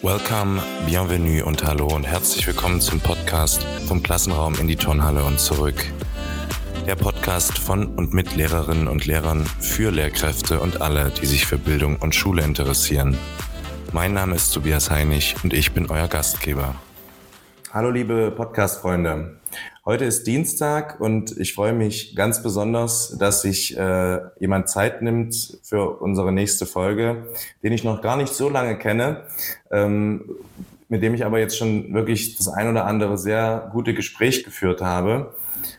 Welcome, bienvenue und hallo und herzlich willkommen zum Podcast vom Klassenraum in die Turnhalle und zurück. Der Podcast von und mit Lehrerinnen und Lehrern für Lehrkräfte und alle, die sich für Bildung und Schule interessieren. Mein Name ist Tobias Heinig und ich bin euer Gastgeber. Hallo liebe Podcast-Freunde. Heute ist Dienstag und ich freue mich ganz besonders, dass sich äh, jemand Zeit nimmt für unsere nächste Folge, den ich noch gar nicht so lange kenne, ähm, mit dem ich aber jetzt schon wirklich das ein oder andere sehr gute Gespräch geführt habe.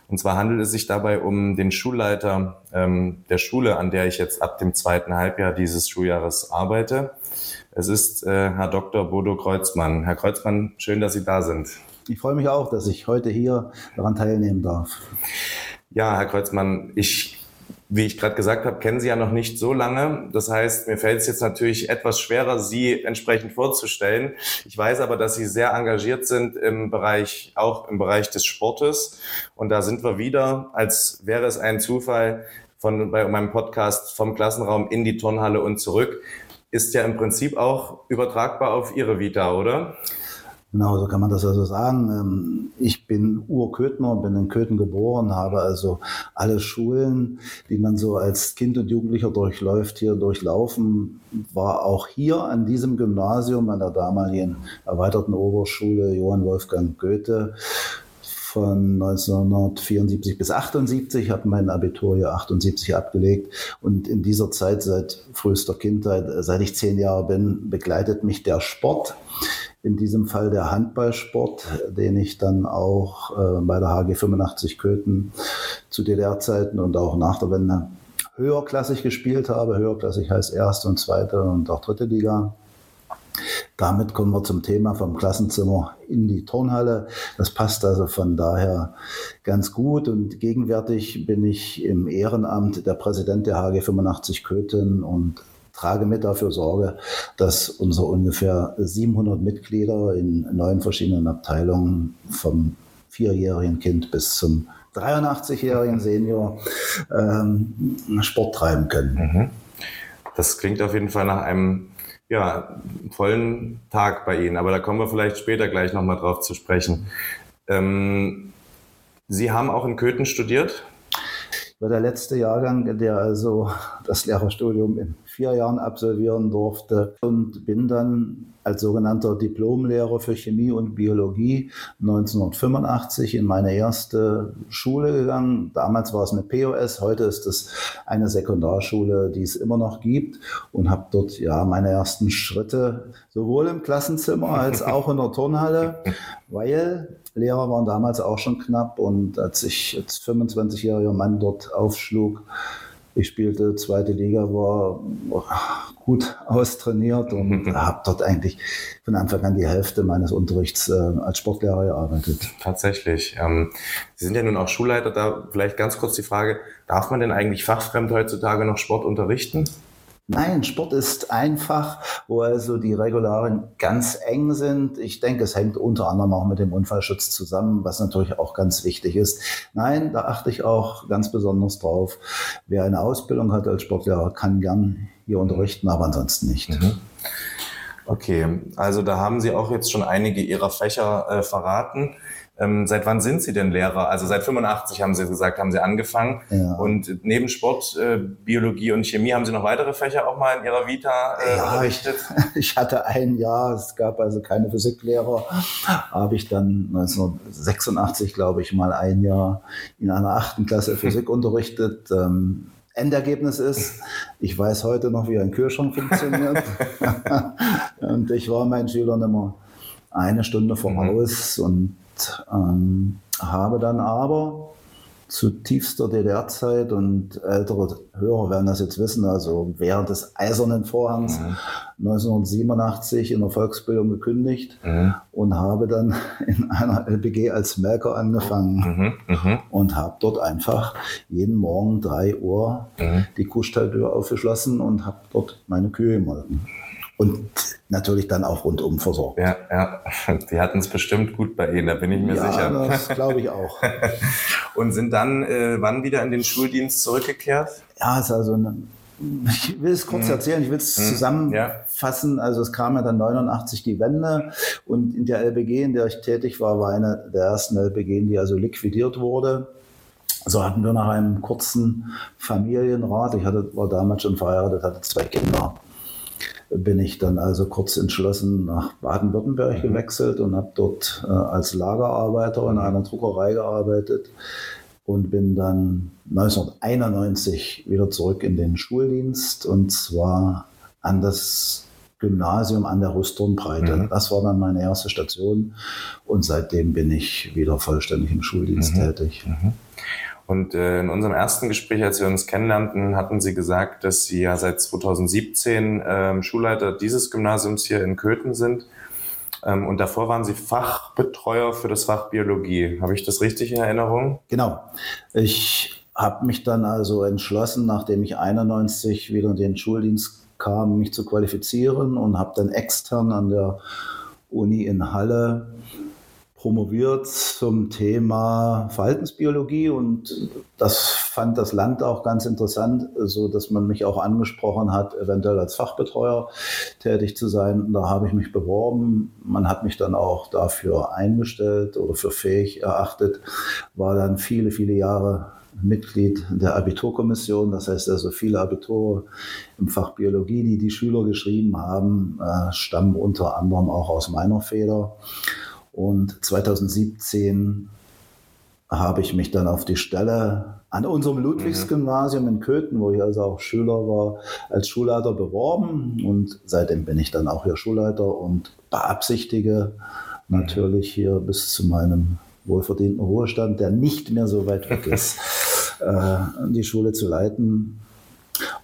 Und zwar handelt es sich dabei um den Schulleiter ähm, der Schule, an der ich jetzt ab dem zweiten Halbjahr dieses Schuljahres arbeite. Es ist äh, Herr Dr. Bodo Kreuzmann. Herr Kreuzmann, schön, dass Sie da sind. Ich freue mich auch, dass ich heute hier daran teilnehmen darf. Ja, Herr Kreuzmann, ich wie ich gerade gesagt habe, kennen Sie ja noch nicht so lange. Das heißt, mir fällt es jetzt natürlich etwas schwerer, Sie entsprechend vorzustellen. Ich weiß aber, dass Sie sehr engagiert sind im Bereich, auch im Bereich des Sportes. Und da sind wir wieder, als wäre es ein Zufall von bei meinem Podcast vom Klassenraum in die Turnhalle und zurück. Ist ja im Prinzip auch übertragbar auf Ihre Vita, oder? Genau, so kann man das also sagen. Ähm, ich bin Urköthner, bin in Köthen geboren, habe also alle Schulen, die man so als Kind und Jugendlicher durchläuft, hier durchlaufen. War auch hier an diesem Gymnasium, an der damaligen erweiterten Oberschule Johann Wolfgang Goethe von 1974 bis 78, habe mein Abitur hier 78 abgelegt und in dieser Zeit seit frühester Kindheit, seit ich zehn Jahre bin, begleitet mich der Sport in diesem Fall der Handballsport, den ich dann auch äh, bei der HG 85 Köthen zu DDR-Zeiten und auch nach der Wende höherklassig gespielt habe. Höherklassig heißt erste und zweite und auch dritte Liga. Damit kommen wir zum Thema vom Klassenzimmer in die Turnhalle. Das passt also von daher ganz gut. Und gegenwärtig bin ich im Ehrenamt der Präsident der HG 85 Köthen und trage mit dafür Sorge, dass unsere ungefähr 700 Mitglieder in neun verschiedenen Abteilungen vom vierjährigen Kind bis zum 83-jährigen Senior ähm, Sport treiben können. Mhm. Das klingt auf jeden Fall nach einem ja, vollen Tag bei Ihnen, aber da kommen wir vielleicht später gleich nochmal drauf zu sprechen. Ähm, Sie haben auch in Köthen studiert? Ich war der letzte Jahrgang, der also das Lehrerstudium in vier Jahren absolvieren durfte und bin dann als sogenannter Diplomlehrer für Chemie und Biologie 1985 in meine erste Schule gegangen. Damals war es eine POS, heute ist es eine Sekundarschule, die es immer noch gibt und habe dort ja meine ersten Schritte sowohl im Klassenzimmer als auch in der Turnhalle, weil Lehrer waren damals auch schon knapp und als ich als 25-jähriger Mann dort aufschlug, ich spielte zweite Liga, war gut austrainiert und mhm. habe dort eigentlich von Anfang an die Hälfte meines Unterrichts äh, als Sportlehrer gearbeitet. Tatsächlich. Ähm, Sie sind ja nun auch Schulleiter. Da vielleicht ganz kurz die Frage, darf man denn eigentlich fachfremd heutzutage noch Sport unterrichten? Nein, Sport ist einfach, wo also die Regularien ganz eng sind. Ich denke, es hängt unter anderem auch mit dem Unfallschutz zusammen, was natürlich auch ganz wichtig ist. Nein, da achte ich auch ganz besonders drauf. Wer eine Ausbildung hat als Sportlehrer, kann gern hier unterrichten, aber ansonsten nicht. Mhm. Okay, also da haben Sie auch jetzt schon einige Ihrer Fächer äh, verraten. Ähm, seit wann sind Sie denn Lehrer? Also seit 85 haben Sie gesagt, haben Sie angefangen. Ja. Und neben Sport, äh, Biologie und Chemie haben Sie noch weitere Fächer auch mal in Ihrer Vita äh, ja, unterrichtet? Ich, ich, hatte ein Jahr, es gab also keine Physiklehrer, habe ich dann 1986, glaube ich, mal ein Jahr in einer achten Klasse Physik unterrichtet. Ähm, Endergebnis ist, ich weiß heute noch, wie ein Kühlschrank funktioniert. und ich war meinen Schülern immer eine Stunde voraus mhm. und ähm, habe dann aber zu tiefster DDR-Zeit und ältere Hörer werden das jetzt wissen, also während des Eisernen Vorhangs mhm. 1987 in der Volksbildung gekündigt mhm. und habe dann in einer LPG als Melker angefangen mhm. mhm. und habe dort einfach jeden Morgen drei Uhr mhm. die Kuhstalltür aufgeschlossen und habe dort meine Kühe gemolken. Und natürlich dann auch rundum versorgt. Ja, ja. Die hatten es bestimmt gut bei Ihnen, da bin ich mir ja, sicher. Ja, das glaube ich auch. Und sind dann äh, wann wieder in den Schuldienst zurückgekehrt? Ja, ist also eine ich will es kurz mhm. erzählen, ich will es mhm. zusammenfassen. Ja. Also es kam ja dann 89 die Wende und in der LBG, in der ich tätig war, war eine der ersten LBG, die also liquidiert wurde. So hatten wir nach einem kurzen Familienrat, ich hatte, war damals schon verheiratet, hatte zwei Kinder, bin ich dann also kurz entschlossen nach Baden-Württemberg mhm. gewechselt und habe dort äh, als Lagerarbeiter in einer Druckerei gearbeitet und bin dann 1991 wieder zurück in den Schuldienst und zwar an das Gymnasium an der Rüsturnbreite. Mhm. Das war dann meine erste Station und seitdem bin ich wieder vollständig im Schuldienst mhm. tätig. Mhm. Und äh, in unserem ersten Gespräch, als wir uns kennenlernten, hatten Sie gesagt, dass Sie ja seit 2017 äh, Schulleiter dieses Gymnasiums hier in Köthen sind. Ähm, und davor waren Sie Fachbetreuer für das Fach Biologie. Habe ich das richtig in Erinnerung? Genau. Ich habe mich dann also entschlossen, nachdem ich 91 wieder in den Schuldienst kam, mich zu qualifizieren und habe dann extern an der Uni in Halle promoviert zum Thema Verhaltensbiologie und das fand das Land auch ganz interessant, so dass man mich auch angesprochen hat, eventuell als Fachbetreuer tätig zu sein. Und da habe ich mich beworben. Man hat mich dann auch dafür eingestellt oder für fähig erachtet, war dann viele, viele Jahre Mitglied der Abiturkommission. Das heißt also, viele Abitur im Fach Biologie, die die Schüler geschrieben haben, äh, stammen unter anderem auch aus meiner Feder. Und 2017 habe ich mich dann auf die Stelle an unserem Ludwigsgymnasium in Köthen, wo ich also auch Schüler war, als Schulleiter beworben. Und seitdem bin ich dann auch hier Schulleiter und beabsichtige natürlich hier bis zu meinem wohlverdienten Ruhestand, der nicht mehr so weit weg ist, äh, die Schule zu leiten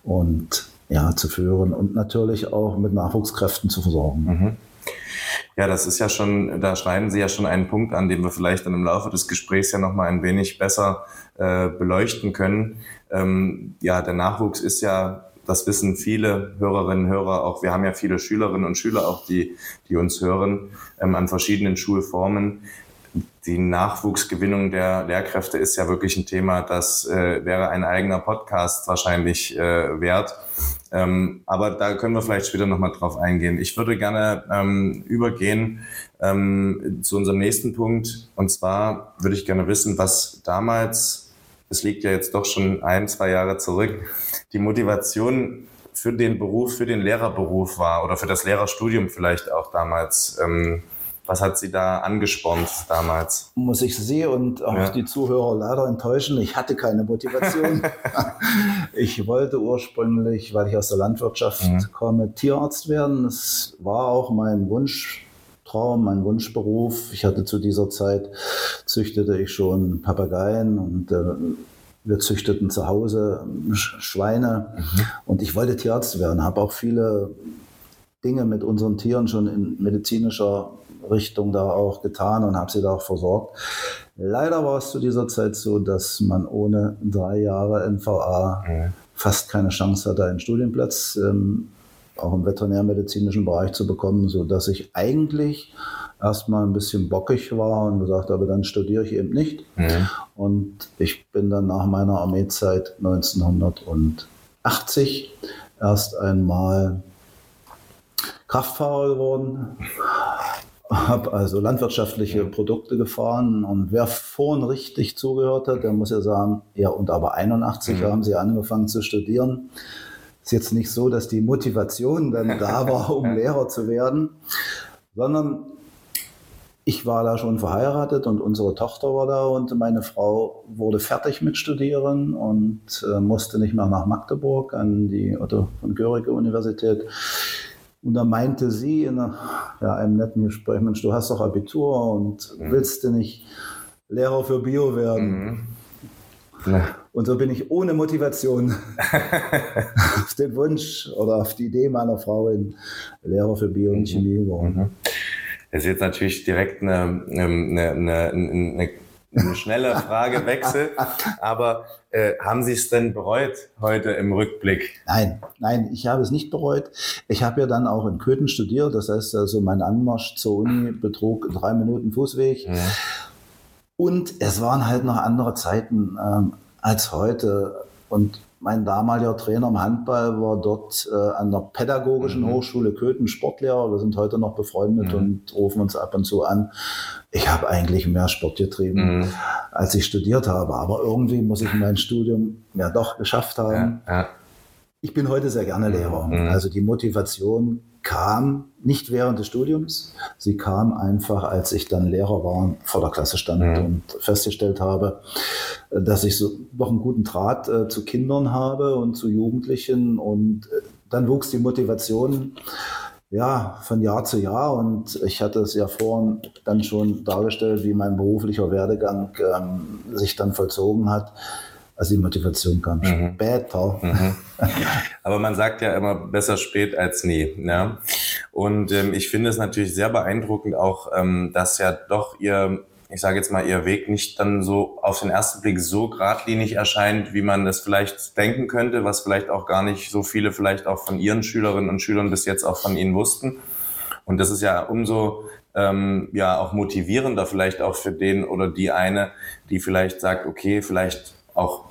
und ja, zu führen und natürlich auch mit Nachwuchskräften zu versorgen. Mhm. Ja, das ist ja schon, da schneiden Sie ja schon einen Punkt an, den wir vielleicht dann im Laufe des Gesprächs ja nochmal ein wenig besser äh, beleuchten können. Ähm, ja, der Nachwuchs ist ja, das wissen viele Hörerinnen und Hörer auch, wir haben ja viele Schülerinnen und Schüler auch, die, die uns hören, ähm, an verschiedenen Schulformen die Nachwuchsgewinnung der Lehrkräfte ist ja wirklich ein Thema, das äh, wäre ein eigener Podcast wahrscheinlich äh, wert. Ähm, aber da können wir vielleicht später nochmal drauf eingehen. Ich würde gerne ähm, übergehen ähm, zu unserem nächsten Punkt. Und zwar würde ich gerne wissen, was damals, es liegt ja jetzt doch schon ein, zwei Jahre zurück, die Motivation für den Beruf, für den Lehrerberuf war oder für das Lehrerstudium vielleicht auch damals. Ähm, was hat Sie da angespornt damals? Muss ich Sie und auch ja. die Zuhörer leider enttäuschen. Ich hatte keine Motivation. ich wollte ursprünglich, weil ich aus der Landwirtschaft mhm. komme, Tierarzt werden. Das war auch mein Wunschtraum, mein Wunschberuf. Ich hatte zu dieser Zeit, züchtete ich schon Papageien und äh, wir züchteten zu Hause Schweine mhm. und ich wollte Tierarzt werden, habe auch viele Dinge mit unseren Tieren schon in medizinischer Richtung da auch getan und habe sie da auch versorgt. Leider war es zu dieser Zeit so, dass man ohne drei Jahre NVA mhm. fast keine Chance hatte, einen Studienplatz ähm, auch im veterinärmedizinischen Bereich zu bekommen, so dass ich eigentlich erstmal ein bisschen bockig war und gesagt habe, dann studiere ich eben nicht. Mhm. Und ich bin dann nach meiner Armeezeit 1980 erst einmal Kraftfahrer geworden habe also landwirtschaftliche Produkte gefahren und wer vorhin richtig zugehört hat, der muss ja sagen, ja und aber 81 mhm. haben sie angefangen zu studieren. Ist jetzt nicht so, dass die Motivation dann da war, um Lehrer zu werden, sondern ich war da schon verheiratet und unsere Tochter war da und meine Frau wurde fertig mit Studieren und äh, musste nicht mehr nach Magdeburg an die Otto von Görige Universität und da meinte sie in einer, ja, einem netten Gespräch, Mensch, du hast doch Abitur und mhm. willst du nicht Lehrer für Bio werden? Mhm. Und so bin ich ohne Motivation auf den Wunsch oder auf die Idee meiner Frau in Lehrer für Bio und mhm. Chemie geworden. Mhm. Das ist jetzt natürlich direkt eine, eine, eine, eine eine schnelle Fragewechsel. Aber äh, haben Sie es denn bereut heute im Rückblick? Nein, nein, ich habe es nicht bereut. Ich habe ja dann auch in Köthen studiert. Das heißt also, mein Anmarsch zur Uni betrug drei Minuten Fußweg. Mhm. Und es waren halt noch andere Zeiten ähm, als heute. Und mein damaliger Trainer im Handball war dort äh, an der Pädagogischen mhm. Hochschule Köthen Sportlehrer. Wir sind heute noch befreundet mhm. und rufen uns ab und zu an. Ich habe eigentlich mehr Sport getrieben, mhm. als ich studiert habe. Aber irgendwie muss ich mein Studium ja doch geschafft haben. Ja, ja. Ich bin heute sehr gerne Lehrer. Mhm. Also die Motivation kam nicht während des Studiums, sie kam einfach, als ich dann Lehrer war und vor der Klasse stand mhm. und festgestellt habe, dass ich so noch einen guten Draht äh, zu Kindern habe und zu Jugendlichen und äh, dann wuchs die Motivation ja, von Jahr zu Jahr und ich hatte es ja vorhin dann schon dargestellt, wie mein beruflicher Werdegang ähm, sich dann vollzogen hat. Also die Motivation kam mhm. später. Mhm. Aber man sagt ja immer besser spät als nie. Ja? Und ähm, ich finde es natürlich sehr beeindruckend auch, ähm, dass ja doch ihr, ich sage jetzt mal, ihr Weg nicht dann so auf den ersten Blick so geradlinig erscheint, wie man das vielleicht denken könnte, was vielleicht auch gar nicht so viele vielleicht auch von ihren Schülerinnen und Schülern bis jetzt auch von ihnen wussten. Und das ist ja umso ähm, ja auch motivierender vielleicht auch für den oder die eine, die vielleicht sagt, okay, vielleicht auch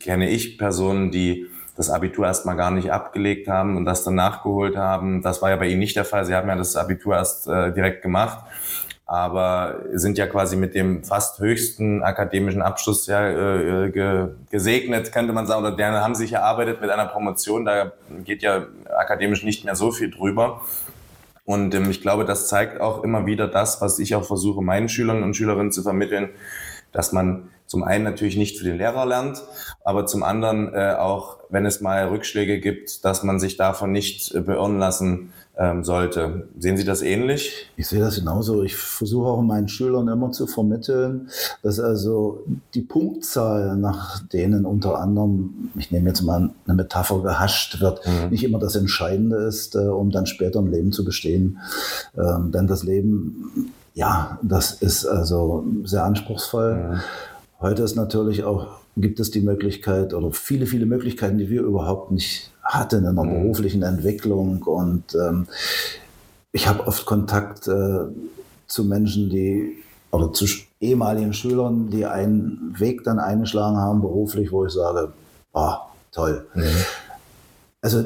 kenne ich Personen, die das Abitur erstmal gar nicht abgelegt haben und das dann nachgeholt haben. Das war ja bei Ihnen nicht der Fall. Sie haben ja das Abitur erst äh, direkt gemacht, aber sind ja quasi mit dem fast höchsten akademischen Abschluss ja äh, ge gesegnet, könnte man sagen, oder der haben sich erarbeitet mit einer Promotion. Da geht ja akademisch nicht mehr so viel drüber. Und ähm, ich glaube, das zeigt auch immer wieder das, was ich auch versuche, meinen Schülern und Schülerinnen zu vermitteln, dass man zum einen natürlich nicht für den Lehrer lernt, aber zum anderen äh, auch, wenn es mal Rückschläge gibt, dass man sich davon nicht äh, beirren lassen ähm, sollte. Sehen Sie das ähnlich? Ich sehe das genauso. Ich versuche auch meinen Schülern immer zu vermitteln, dass also die Punktzahl, nach denen unter anderem, ich nehme jetzt mal eine Metapher, gehascht wird, mhm. nicht immer das Entscheidende ist, äh, um dann später im Leben zu bestehen. Ähm, denn das Leben ja, das ist also sehr anspruchsvoll. Ja. Heute ist natürlich auch, gibt es die Möglichkeit oder viele, viele Möglichkeiten, die wir überhaupt nicht hatten in der mhm. beruflichen Entwicklung. Und ähm, ich habe oft Kontakt äh, zu Menschen, die oder zu ehemaligen Schülern, die einen Weg dann eingeschlagen haben beruflich, wo ich sage, ah, toll. Mhm. Also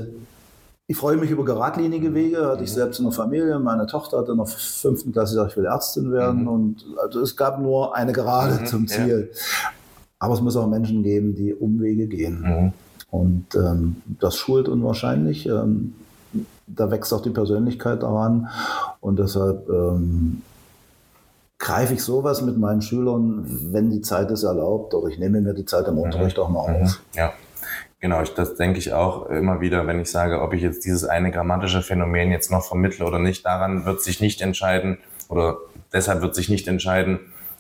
ich freue mich über geradlinige Wege. Hatte ich mhm. selbst in der Familie. Meine Tochter hatte in der fünften Klasse gesagt, ich will Ärztin werden. Mhm. Und also es gab nur eine Gerade mhm, zum Ziel. Ja. Aber es muss auch Menschen geben, die Umwege gehen. Mhm. Und ähm, das schult unwahrscheinlich. Ähm, da wächst auch die Persönlichkeit daran. Und deshalb ähm, greife ich sowas mit meinen Schülern, wenn die Zeit es erlaubt, oder ich nehme mir die Zeit im mhm. Unterricht auch mal auf. Ja. Genau, ich, das denke ich auch immer wieder, wenn ich sage, ob ich jetzt dieses eine grammatische Phänomen jetzt noch vermittle oder nicht. Daran wird sich nicht entscheiden oder deshalb wird sich nicht entscheiden,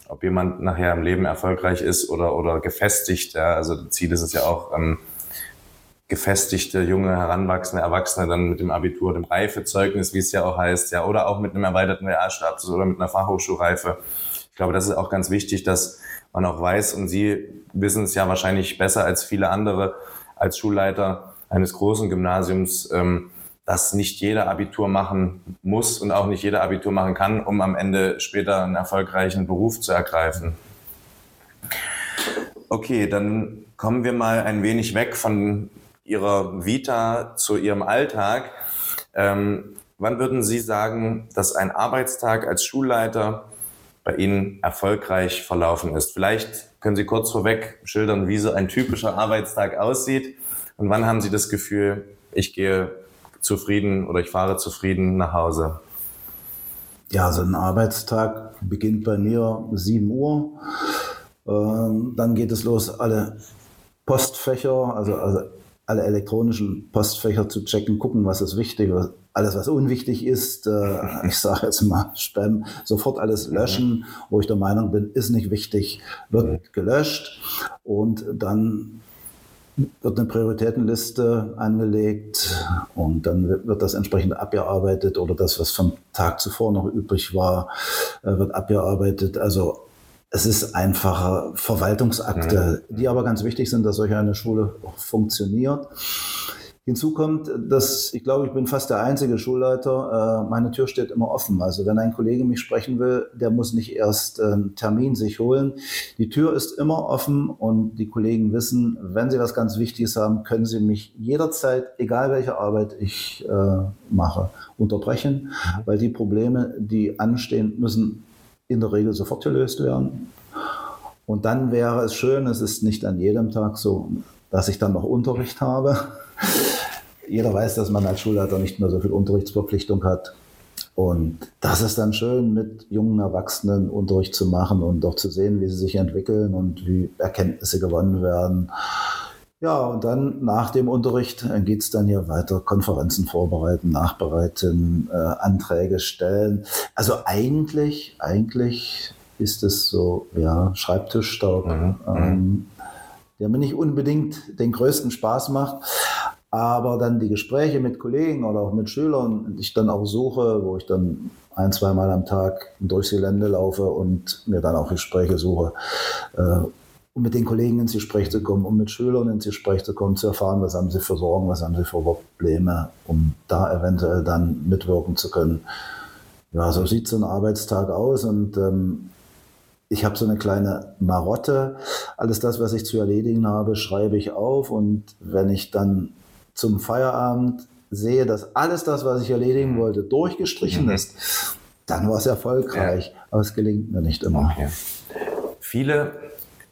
ob jemand nachher im Leben erfolgreich ist oder, oder gefestigt. Ja. Also Ziel ist es ja auch, ähm, gefestigte, junge, heranwachsende Erwachsene dann mit dem Abitur, dem Reifezeugnis, wie es ja auch heißt, ja, oder auch mit einem erweiterten Realstatus oder mit einer Fachhochschulreife. Ich glaube, das ist auch ganz wichtig, dass man auch weiß, und Sie wissen es ja wahrscheinlich besser als viele andere, als Schulleiter eines großen Gymnasiums, ähm, dass nicht jeder Abitur machen muss und auch nicht jeder Abitur machen kann, um am Ende später einen erfolgreichen Beruf zu ergreifen. Okay, dann kommen wir mal ein wenig weg von Ihrer Vita zu Ihrem Alltag. Ähm, wann würden Sie sagen, dass ein Arbeitstag als Schulleiter bei Ihnen erfolgreich verlaufen ist? Vielleicht können Sie kurz vorweg schildern, wie so ein typischer Arbeitstag aussieht? Und wann haben Sie das Gefühl, ich gehe zufrieden oder ich fahre zufrieden nach Hause? Ja, so ein Arbeitstag beginnt bei mir 7 Uhr. Ähm, dann geht es los, alle Postfächer, also, also alle elektronischen Postfächer zu checken, gucken, was ist wichtig, was, alles, was unwichtig ist, äh, ich sage jetzt mal Spam, sofort alles löschen, wo ich der Meinung bin, ist nicht wichtig, wird gelöscht und dann wird eine Prioritätenliste angelegt und dann wird das entsprechend abgearbeitet oder das, was vom Tag zuvor noch übrig war, äh, wird abgearbeitet. Also es ist einfache Verwaltungsakte, die aber ganz wichtig sind, dass solch eine Schule funktioniert. Hinzu kommt, dass ich glaube, ich bin fast der einzige Schulleiter. Äh, meine Tür steht immer offen. Also wenn ein Kollege mich sprechen will, der muss nicht erst einen Termin sich holen. Die Tür ist immer offen und die Kollegen wissen, wenn sie was ganz Wichtiges haben, können sie mich jederzeit, egal welche Arbeit ich äh, mache, unterbrechen, mhm. weil die Probleme, die anstehen, müssen in der Regel sofort gelöst werden. Und dann wäre es schön, es ist nicht an jedem Tag so, dass ich dann noch Unterricht habe jeder weiß, dass man als Schulleiter nicht mehr so viel Unterrichtsverpflichtung hat. Und das ist dann schön, mit jungen Erwachsenen Unterricht zu machen und auch zu sehen, wie sie sich entwickeln und wie Erkenntnisse gewonnen werden. Ja, und dann nach dem Unterricht geht es dann hier weiter, Konferenzen vorbereiten, nachbereiten, äh, Anträge stellen. Also eigentlich, eigentlich ist es so, ja, Schreibtischstaub, mhm. mhm. ähm, der mir nicht unbedingt den größten Spaß macht. Aber dann die Gespräche mit Kollegen oder auch mit Schülern, die ich dann auch suche, wo ich dann ein, zweimal am Tag durchs Gelände laufe und mir dann auch Gespräche suche, äh, um mit den Kollegen ins Gespräch zu kommen, um mit Schülern ins Gespräch zu kommen, zu erfahren, was haben sie für Sorgen, was haben sie für Probleme, um da eventuell dann mitwirken zu können. Ja, so sieht so ein Arbeitstag aus und ähm, ich habe so eine kleine Marotte. Alles das, was ich zu erledigen habe, schreibe ich auf und wenn ich dann zum Feierabend sehe, dass alles das, was ich erledigen mhm. wollte, durchgestrichen mhm. ist, dann war es erfolgreich. Ja. Aber es gelingt mir nicht immer. Okay. Viele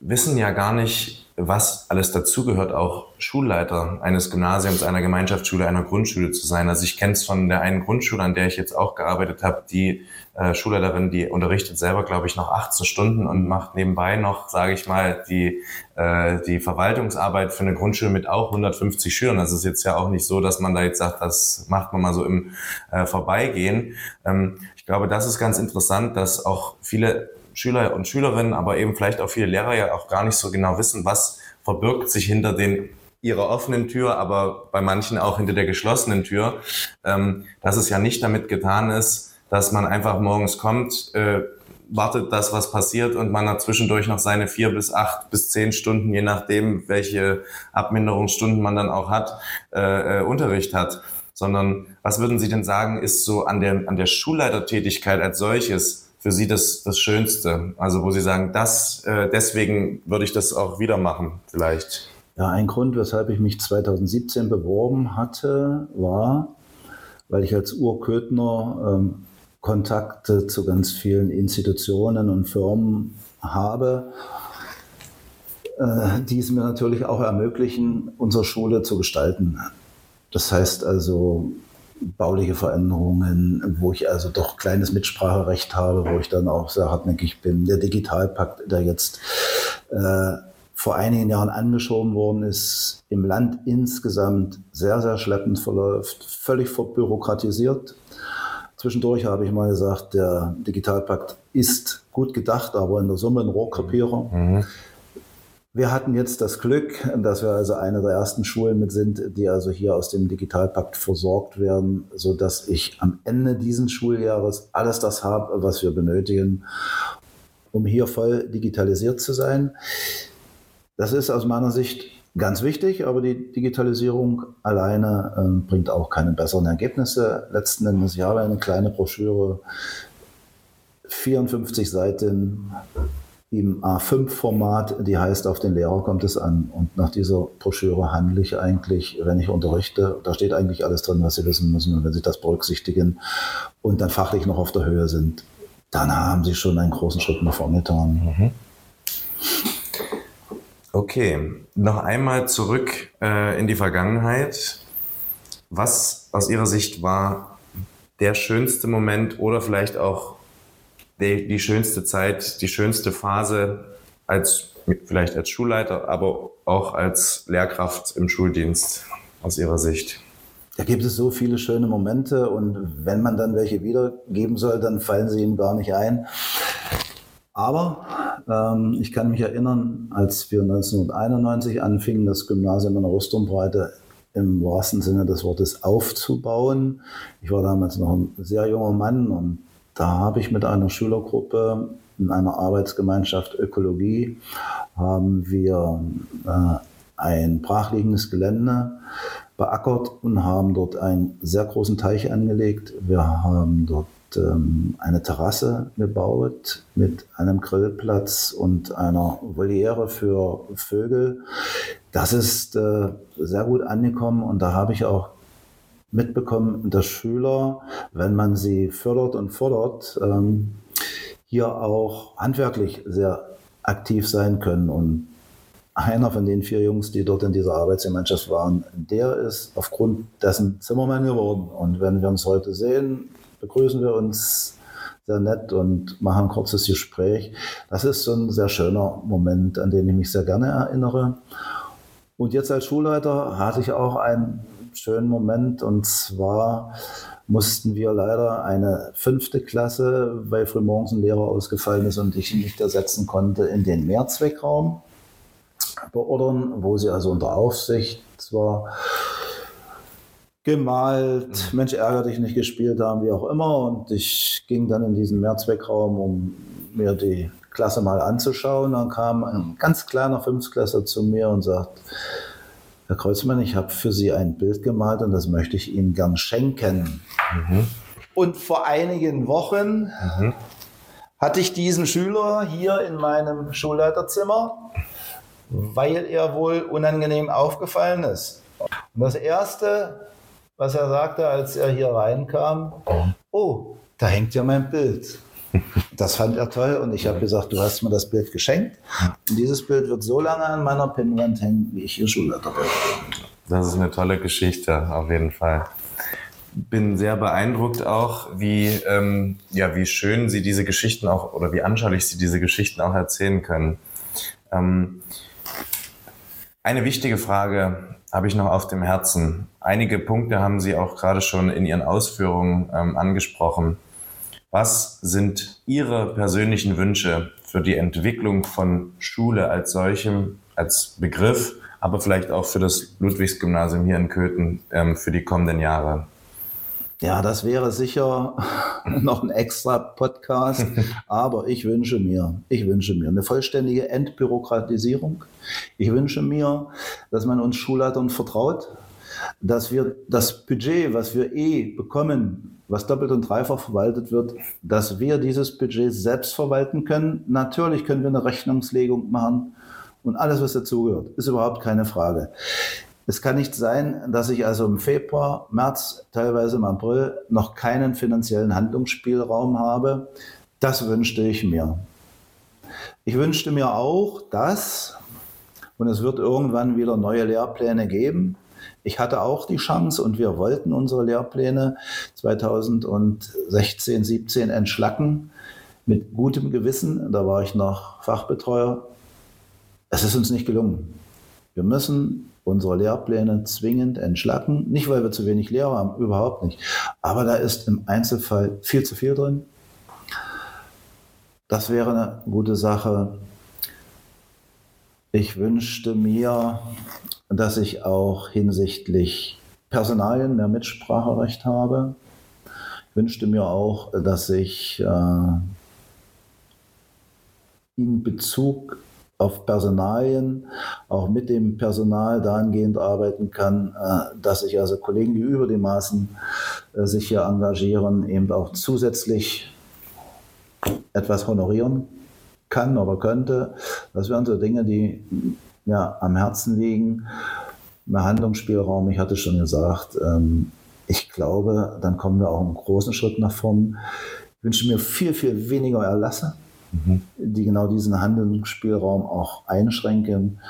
wissen ja gar nicht, was alles dazugehört, auch Schulleiter eines Gymnasiums, einer Gemeinschaftsschule, einer Grundschule zu sein. Also ich kenne es von der einen Grundschule, an der ich jetzt auch gearbeitet habe, die äh, Schulleiterin, die unterrichtet selber, glaube ich, noch 18 Stunden und macht nebenbei noch, sage ich mal, die, äh, die Verwaltungsarbeit für eine Grundschule mit auch 150 Schülern. Das ist jetzt ja auch nicht so, dass man da jetzt sagt, das macht man mal so im äh, Vorbeigehen. Ähm, ich glaube, das ist ganz interessant, dass auch viele Schüler und Schülerinnen, aber eben vielleicht auch viele Lehrer ja auch gar nicht so genau wissen, was verbirgt sich hinter den ihrer offenen Tür, aber bei manchen auch hinter der geschlossenen Tür, ähm, dass es ja nicht damit getan ist, dass man einfach morgens kommt, äh, wartet das, was passiert und man hat zwischendurch noch seine vier bis acht bis zehn Stunden, je nachdem, welche Abminderungsstunden man dann auch hat, äh, äh, Unterricht hat. Sondern was würden Sie denn sagen, ist so an der, an der Schulleitertätigkeit als solches für Sie das, das Schönste? Also wo Sie sagen, das, äh, deswegen würde ich das auch wieder machen, vielleicht. Ja, ein Grund, weshalb ich mich 2017 beworben hatte, war, weil ich als Urköthner ähm, Kontakte zu ganz vielen Institutionen und Firmen habe, äh, die es mir natürlich auch ermöglichen, unsere Schule zu gestalten. Das heißt also, bauliche Veränderungen, wo ich also doch kleines Mitspracherecht habe, wo ich dann auch sehr hartnäckig bin. Der Digitalpakt, der jetzt äh, vor einigen Jahren angeschoben worden ist, im Land insgesamt sehr, sehr schleppend verläuft, völlig verbürokratisiert. Zwischendurch habe ich mal gesagt, der Digitalpakt ist gut gedacht, aber in der Summe ein Rohrkrepierer. Mhm. Wir hatten jetzt das Glück, dass wir also eine der ersten Schulen mit sind, die also hier aus dem Digitalpakt versorgt werden, so dass ich am Ende dieses Schuljahres alles das habe, was wir benötigen, um hier voll digitalisiert zu sein. Das ist aus meiner Sicht ganz wichtig, aber die Digitalisierung alleine äh, bringt auch keine besseren Ergebnisse. Letzten Endes, ich habe eine kleine Broschüre, 54 Seiten, im A5-Format, die heißt, auf den Lehrer kommt es an. Und nach dieser Broschüre handle ich eigentlich, wenn ich unterrichte. Da steht eigentlich alles drin, was Sie wissen müssen. Und wenn Sie das berücksichtigen und dann fachlich noch auf der Höhe sind, dann haben Sie schon einen großen Schritt nach vorne getan. Mhm. Okay, noch einmal zurück äh, in die Vergangenheit. Was aus Ihrer Sicht war der schönste Moment oder vielleicht auch die, die schönste Zeit, die schönste Phase als vielleicht als Schulleiter, aber auch als Lehrkraft im Schuldienst aus Ihrer Sicht? Da gibt es so viele schöne Momente und wenn man dann welche wiedergeben soll, dann fallen sie ihm gar nicht ein. Aber ähm, ich kann mich erinnern, als wir 1991 anfingen, das Gymnasium in der Rüstumbreite im wahrsten Sinne des Wortes aufzubauen. Ich war damals noch ein sehr junger Mann und da habe ich mit einer Schülergruppe in einer Arbeitsgemeinschaft Ökologie haben wir äh, ein brachliegendes Gelände beackert und haben dort einen sehr großen Teich angelegt. Wir haben dort ähm, eine Terrasse gebaut mit einem Grillplatz und einer Voliere für Vögel. Das ist äh, sehr gut angekommen und da habe ich auch mitbekommen, dass Schüler, wenn man sie fördert und fordert, ähm, hier auch handwerklich sehr aktiv sein können. Und einer von den vier Jungs, die dort in dieser Arbeitsgemeinschaft waren, der ist aufgrund dessen Zimmermann geworden. Und wenn wir uns heute sehen, begrüßen wir uns sehr nett und machen ein kurzes Gespräch. Das ist so ein sehr schöner Moment, an den ich mich sehr gerne erinnere. Und jetzt als Schulleiter hatte ich auch einen schönen Moment und zwar mussten wir leider eine fünfte Klasse, weil frühmorgens ein Lehrer ausgefallen ist und ich ihn nicht ersetzen konnte, in den Mehrzweckraum beordern, wo sie also unter Aufsicht zwar gemalt, mhm. Mensch ärger dich nicht gespielt haben, wie auch immer. Und ich ging dann in diesen Mehrzweckraum, um mir die Klasse mal anzuschauen. Dann kam ein ganz kleiner Fünftklässler zu mir und sagt, Herr Kreuzmann, ich habe für Sie ein Bild gemalt und das möchte ich Ihnen gern schenken. Mhm. Und vor einigen Wochen mhm. hatte ich diesen Schüler hier in meinem Schulleiterzimmer, weil er wohl unangenehm aufgefallen ist. Und das Erste, was er sagte, als er hier reinkam, oh, da hängt ja mein Bild. Das fand er toll und ich habe gesagt, du hast mir das Bild geschenkt. Und dieses Bild wird so lange an meiner Pinnwand hängen, wie ich hier Schulleiter bin. Das ist eine tolle Geschichte, auf jeden Fall. Bin sehr beeindruckt auch, wie, ähm, ja, wie schön Sie diese Geschichten auch oder wie anschaulich Sie diese Geschichten auch erzählen können. Ähm, eine wichtige Frage habe ich noch auf dem Herzen. Einige Punkte haben Sie auch gerade schon in Ihren Ausführungen ähm, angesprochen. Was sind Ihre persönlichen Wünsche für die Entwicklung von Schule als solchem, als Begriff, aber vielleicht auch für das Ludwigsgymnasium hier in Köthen ähm, für die kommenden Jahre? Ja, das wäre sicher noch ein extra Podcast, aber ich wünsche mir, ich wünsche mir eine vollständige Entbürokratisierung. Ich wünsche mir, dass man uns Schulleitern vertraut, dass wir das Budget, was wir eh bekommen, was doppelt und dreifach verwaltet wird, dass wir dieses Budget selbst verwalten können. Natürlich können wir eine Rechnungslegung machen und alles, was dazugehört, ist überhaupt keine Frage. Es kann nicht sein, dass ich also im Februar, März, teilweise im April noch keinen finanziellen Handlungsspielraum habe. Das wünschte ich mir. Ich wünschte mir auch, dass, und es wird irgendwann wieder neue Lehrpläne geben, ich hatte auch die Chance und wir wollten unsere Lehrpläne 2016, 17 entschlacken mit gutem Gewissen. Da war ich noch Fachbetreuer. Es ist uns nicht gelungen. Wir müssen unsere Lehrpläne zwingend entschlacken. Nicht, weil wir zu wenig Lehrer haben, überhaupt nicht. Aber da ist im Einzelfall viel zu viel drin. Das wäre eine gute Sache. Ich wünschte mir, dass ich auch hinsichtlich Personalien mehr Mitspracherecht habe. Ich wünschte mir auch, dass ich äh, in Bezug auf Personalien auch mit dem Personal dahingehend arbeiten kann, äh, dass ich also Kollegen, die über die Maßen äh, sich hier engagieren, eben auch zusätzlich etwas honorieren kann oder könnte. Das wären so Dinge, die ja, am Herzen liegen. Mehr Handlungsspielraum, ich hatte schon gesagt, ähm, ich glaube, dann kommen wir auch einen großen Schritt nach vorn. Ich wünsche mir viel, viel weniger Erlasse mhm. die genau diesen Handlungsspielraum auch einschränken.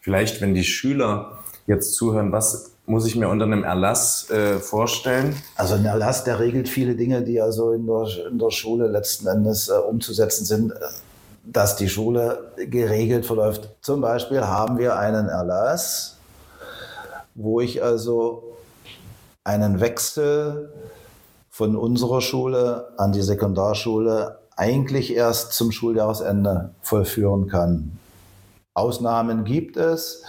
Vielleicht, wenn die Schüler jetzt zuhören, was muss ich mir unter einem Erlass äh, vorstellen? Also ein Erlass, der regelt viele Dinge, die also in der, in der Schule letzten Endes äh, umzusetzen sind, dass die Schule geregelt verläuft. Zum Beispiel haben wir einen Erlass, wo ich also einen Wechsel von unserer Schule an die Sekundarschule eigentlich erst zum Schuljahresende vollführen kann. Ausnahmen gibt es,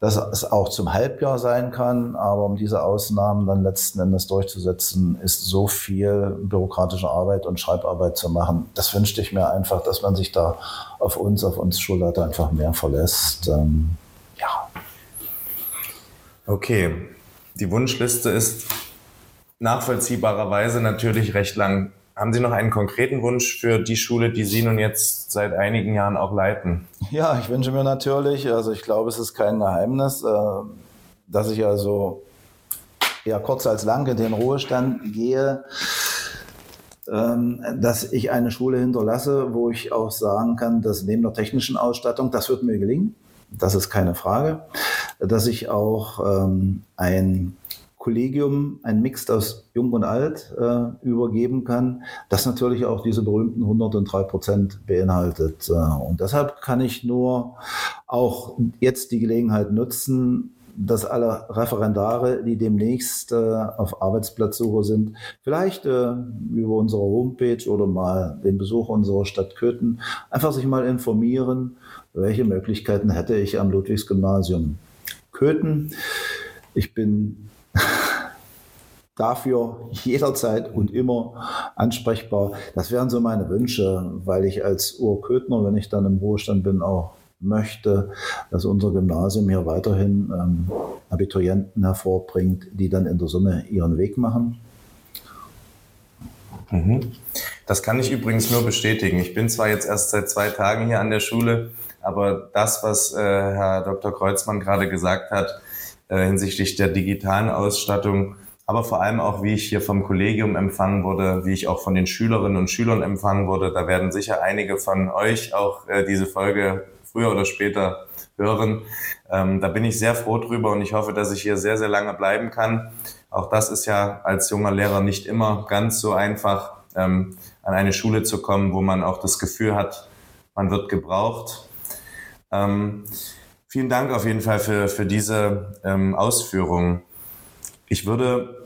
dass es auch zum Halbjahr sein kann, aber um diese Ausnahmen dann letzten Endes durchzusetzen, ist so viel bürokratische Arbeit und Schreibarbeit zu machen. Das wünschte ich mir einfach, dass man sich da auf uns, auf uns Schulleiter einfach mehr verlässt. Ähm, ja. Okay, die Wunschliste ist nachvollziehbarerweise natürlich recht lang. Haben Sie noch einen konkreten Wunsch für die Schule, die Sie nun jetzt seit einigen Jahren auch leiten? Ja, ich wünsche mir natürlich, also ich glaube, es ist kein Geheimnis, äh, dass ich also ja kurz als lang in den Ruhestand gehe, ähm, dass ich eine Schule hinterlasse, wo ich auch sagen kann, dass neben der technischen Ausstattung, das wird mir gelingen, das ist keine Frage, dass ich auch ähm, ein Kollegium, ein Mix aus Jung und Alt äh, übergeben kann, das natürlich auch diese berühmten 103 Prozent beinhaltet. Äh, und deshalb kann ich nur auch jetzt die Gelegenheit nutzen, dass alle Referendare, die demnächst äh, auf Arbeitsplatzsuche sind, vielleicht äh, über unsere Homepage oder mal den Besuch unserer Stadt Köthen einfach sich mal informieren, welche Möglichkeiten hätte ich am Ludwigsgymnasium Köthen. Ich bin dafür jederzeit und immer ansprechbar. Das wären so meine Wünsche, weil ich als Urköthner, wenn ich dann im Ruhestand bin, auch möchte, dass unser Gymnasium hier weiterhin ähm, Abiturienten hervorbringt, die dann in der Summe ihren Weg machen. Mhm. Das kann ich übrigens nur bestätigen. Ich bin zwar jetzt erst seit zwei Tagen hier an der Schule, aber das, was äh, Herr Dr. Kreuzmann gerade gesagt hat äh, hinsichtlich der digitalen Ausstattung, aber vor allem auch, wie ich hier vom Kollegium empfangen wurde, wie ich auch von den Schülerinnen und Schülern empfangen wurde, da werden sicher einige von euch auch äh, diese Folge früher oder später hören. Ähm, da bin ich sehr froh drüber und ich hoffe, dass ich hier sehr, sehr lange bleiben kann. Auch das ist ja als junger Lehrer nicht immer ganz so einfach, ähm, an eine Schule zu kommen, wo man auch das Gefühl hat, man wird gebraucht. Ähm, vielen Dank auf jeden Fall für, für diese ähm, Ausführungen. Ich würde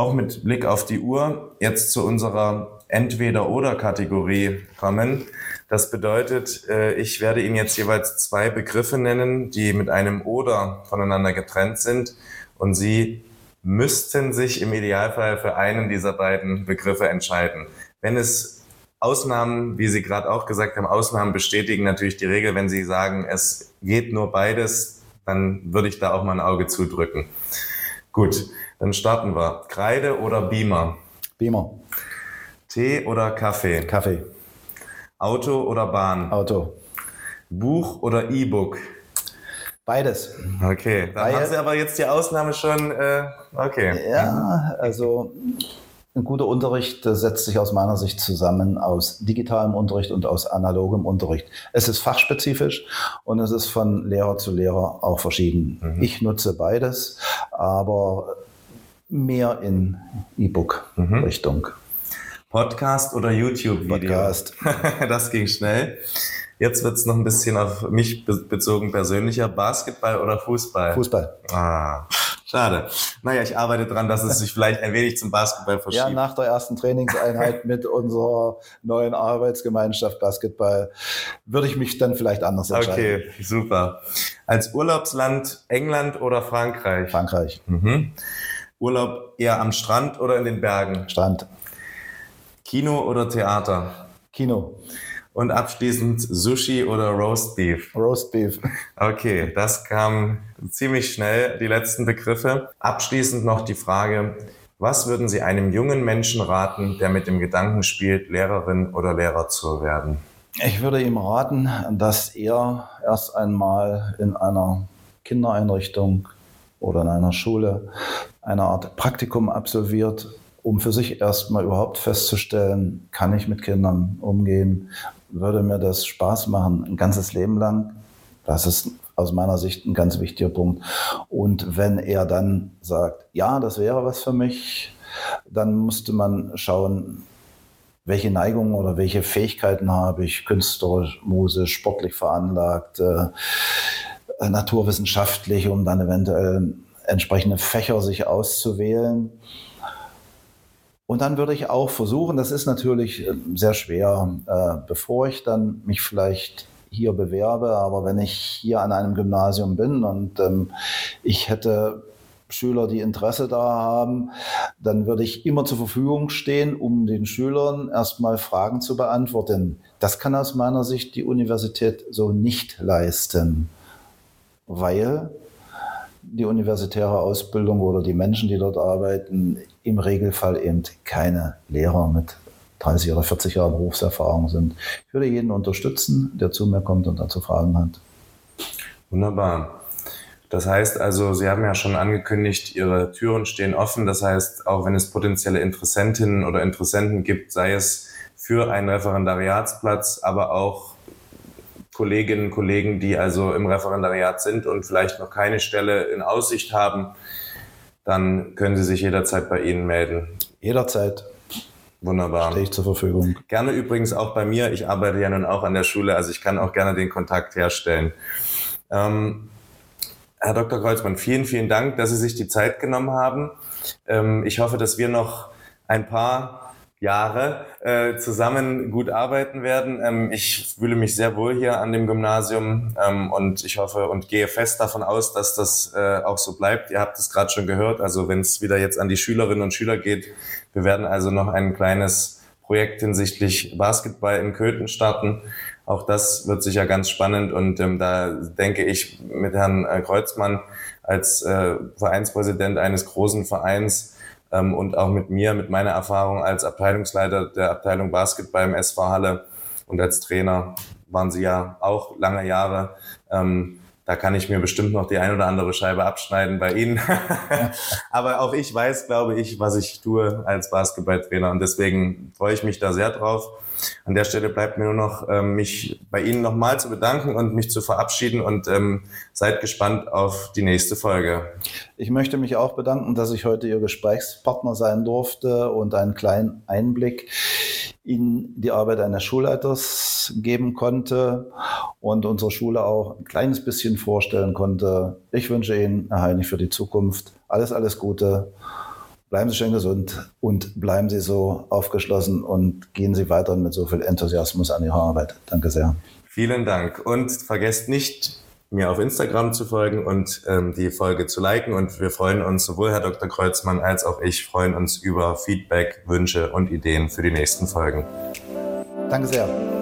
auch mit Blick auf die Uhr jetzt zu unserer Entweder-Oder-Kategorie kommen. Das bedeutet, äh, ich werde Ihnen jetzt jeweils zwei Begriffe nennen, die mit einem Oder voneinander getrennt sind. Und Sie müssten sich im Idealfall für einen dieser beiden Begriffe entscheiden. Wenn es Ausnahmen, wie Sie gerade auch gesagt haben, Ausnahmen bestätigen natürlich die Regel. Wenn Sie sagen, es geht nur beides, dann würde ich da auch mal ein Auge zudrücken. Gut, dann starten wir. Kreide oder Beamer? Beamer. Tee oder Kaffee? Kaffee. Auto oder Bahn? Auto. Buch oder E-Book? Beides. Okay, dann Weil, haben Sie aber jetzt die Ausnahme schon. Äh, okay. Ja, also ein guter Unterricht setzt sich aus meiner Sicht zusammen aus digitalem Unterricht und aus analogem Unterricht. Es ist fachspezifisch und es ist von Lehrer zu Lehrer auch verschieden. Mhm. Ich nutze beides, aber mehr in E-Book-Richtung. Podcast oder YouTube-Video? Podcast. das ging schnell. Jetzt wird es noch ein bisschen auf mich bezogen persönlicher. Basketball oder Fußball? Fußball. Ah, schade. Naja, ich arbeite dran, dass es sich vielleicht ein wenig zum Basketball verschiebt. Ja, nach der ersten Trainingseinheit mit unserer neuen Arbeitsgemeinschaft Basketball würde ich mich dann vielleicht anders entscheiden. Okay, super. Als Urlaubsland England oder Frankreich? Frankreich. Mhm. Urlaub eher am Strand oder in den Bergen? Strand. Kino oder Theater? Kino. Und abschließend Sushi oder Roast Beef? Roast Beef. Okay, das kam ziemlich schnell, die letzten Begriffe. Abschließend noch die Frage, was würden Sie einem jungen Menschen raten, der mit dem Gedanken spielt, Lehrerin oder Lehrer zu werden? Ich würde ihm raten, dass er erst einmal in einer Kindereinrichtung oder in einer Schule eine Art Praktikum absolviert, um für sich erstmal überhaupt festzustellen, kann ich mit Kindern umgehen, würde mir das Spaß machen, ein ganzes Leben lang. Das ist aus meiner Sicht ein ganz wichtiger Punkt. Und wenn er dann sagt, ja, das wäre was für mich, dann musste man schauen, welche Neigungen oder welche Fähigkeiten habe ich, künstlerisch, musisch, sportlich veranlagt, äh, naturwissenschaftlich, um dann eventuell entsprechende Fächer sich auszuwählen. Und dann würde ich auch versuchen, das ist natürlich äh, sehr schwer, äh, bevor ich dann mich vielleicht hier bewerbe, aber wenn ich hier an einem Gymnasium bin und ähm, ich hätte Schüler, die Interesse da haben, dann würde ich immer zur Verfügung stehen, um den Schülern erstmal Fragen zu beantworten. Das kann aus meiner Sicht die Universität so nicht leisten, weil die universitäre Ausbildung oder die Menschen, die dort arbeiten, im Regelfall eben keine Lehrer mit 30 oder 40 Jahre Berufserfahrung sind. Ich würde jeden unterstützen, der zu mir kommt und dazu Fragen hat. Wunderbar. Das heißt also, Sie haben ja schon angekündigt, Ihre Türen stehen offen. Das heißt, auch wenn es potenzielle Interessentinnen oder Interessenten gibt, sei es für einen Referendariatsplatz, aber auch Kolleginnen und Kollegen, die also im Referendariat sind und vielleicht noch keine Stelle in Aussicht haben, dann können Sie sich jederzeit bei Ihnen melden. Jederzeit. Wunderbar. Stehe ich zur Verfügung. Gerne übrigens auch bei mir. Ich arbeite ja nun auch an der Schule, also ich kann auch gerne den Kontakt herstellen. Ähm, Herr Dr. Kreuzmann, vielen, vielen Dank, dass Sie sich die Zeit genommen haben. Ähm, ich hoffe, dass wir noch ein paar Jahre äh, zusammen gut arbeiten werden. Ähm, ich fühle mich sehr wohl hier an dem Gymnasium ähm, und ich hoffe und gehe fest davon aus, dass das äh, auch so bleibt. Ihr habt es gerade schon gehört. Also wenn es wieder jetzt an die Schülerinnen und Schüler geht, wir werden also noch ein kleines Projekt hinsichtlich Basketball in Köthen starten. Auch das wird sicher ganz spannend und ähm, da denke ich mit Herrn äh, Kreuzmann als äh, Vereinspräsident eines großen Vereins ähm, und auch mit mir, mit meiner Erfahrung als Abteilungsleiter der Abteilung Basketball im SV Halle und als Trainer waren Sie ja auch lange Jahre. Ähm, da kann ich mir bestimmt noch die ein oder andere Scheibe abschneiden bei Ihnen. Aber auch ich weiß, glaube ich, was ich tue als Basketballtrainer und deswegen freue ich mich da sehr drauf. An der Stelle bleibt mir nur noch, ähm, mich bei Ihnen nochmal zu bedanken und mich zu verabschieden und ähm, seid gespannt auf die nächste Folge. Ich möchte mich auch bedanken, dass ich heute Ihr Gesprächspartner sein durfte und einen kleinen Einblick in die Arbeit eines Schulleiters geben konnte und unsere Schule auch ein kleines bisschen vorstellen konnte. Ich wünsche Ihnen, Herr Heinig, für die Zukunft alles, alles Gute bleiben Sie schön gesund und bleiben Sie so aufgeschlossen und gehen Sie weiter mit so viel Enthusiasmus an Ihrer Arbeit. Danke sehr. Vielen Dank und vergesst nicht, mir auf Instagram zu folgen und ähm, die Folge zu liken. Und wir freuen uns, sowohl Herr Dr. Kreuzmann als auch ich freuen uns über Feedback, Wünsche und Ideen für die nächsten Folgen. Danke sehr.